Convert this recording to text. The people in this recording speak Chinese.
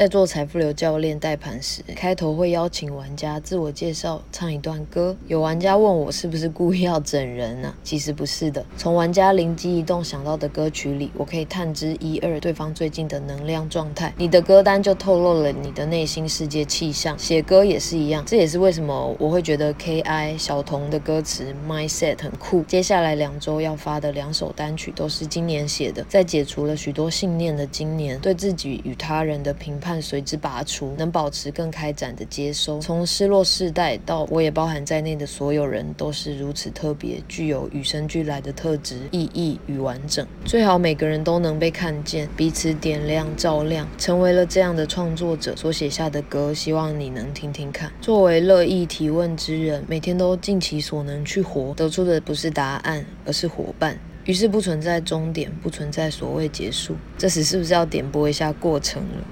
在做财富流教练带盘时，开头会邀请玩家自我介绍，唱一段歌。有玩家问我是不是故意要整人呢？其实不是的，从玩家灵机一动想到的歌曲里，我可以探知一二对方最近的能量状态。你的歌单就透露了你的内心世界气象。写歌也是一样，这也是为什么我会觉得 K.I 小童的歌词 Mindset 很酷。接下来两周要发的两首单曲都是今年写的，在解除了许多信念的今年，对自己与他人的评判随之拔除，能保持更开展的接收。从失落世代到我也包含在内的所有人，都是如此特别，具有与生俱来的特质、意义与完整。最好每个人都能被看见，彼此点亮、照亮，成为了这样的创作者所写下的歌，希望你能听听看。作为乐意提问之人，每天都尽其所能去活，得出的不是答案，而是伙伴。于是不存在终点，不存在所谓结束。这时是不是要点播一下过程了？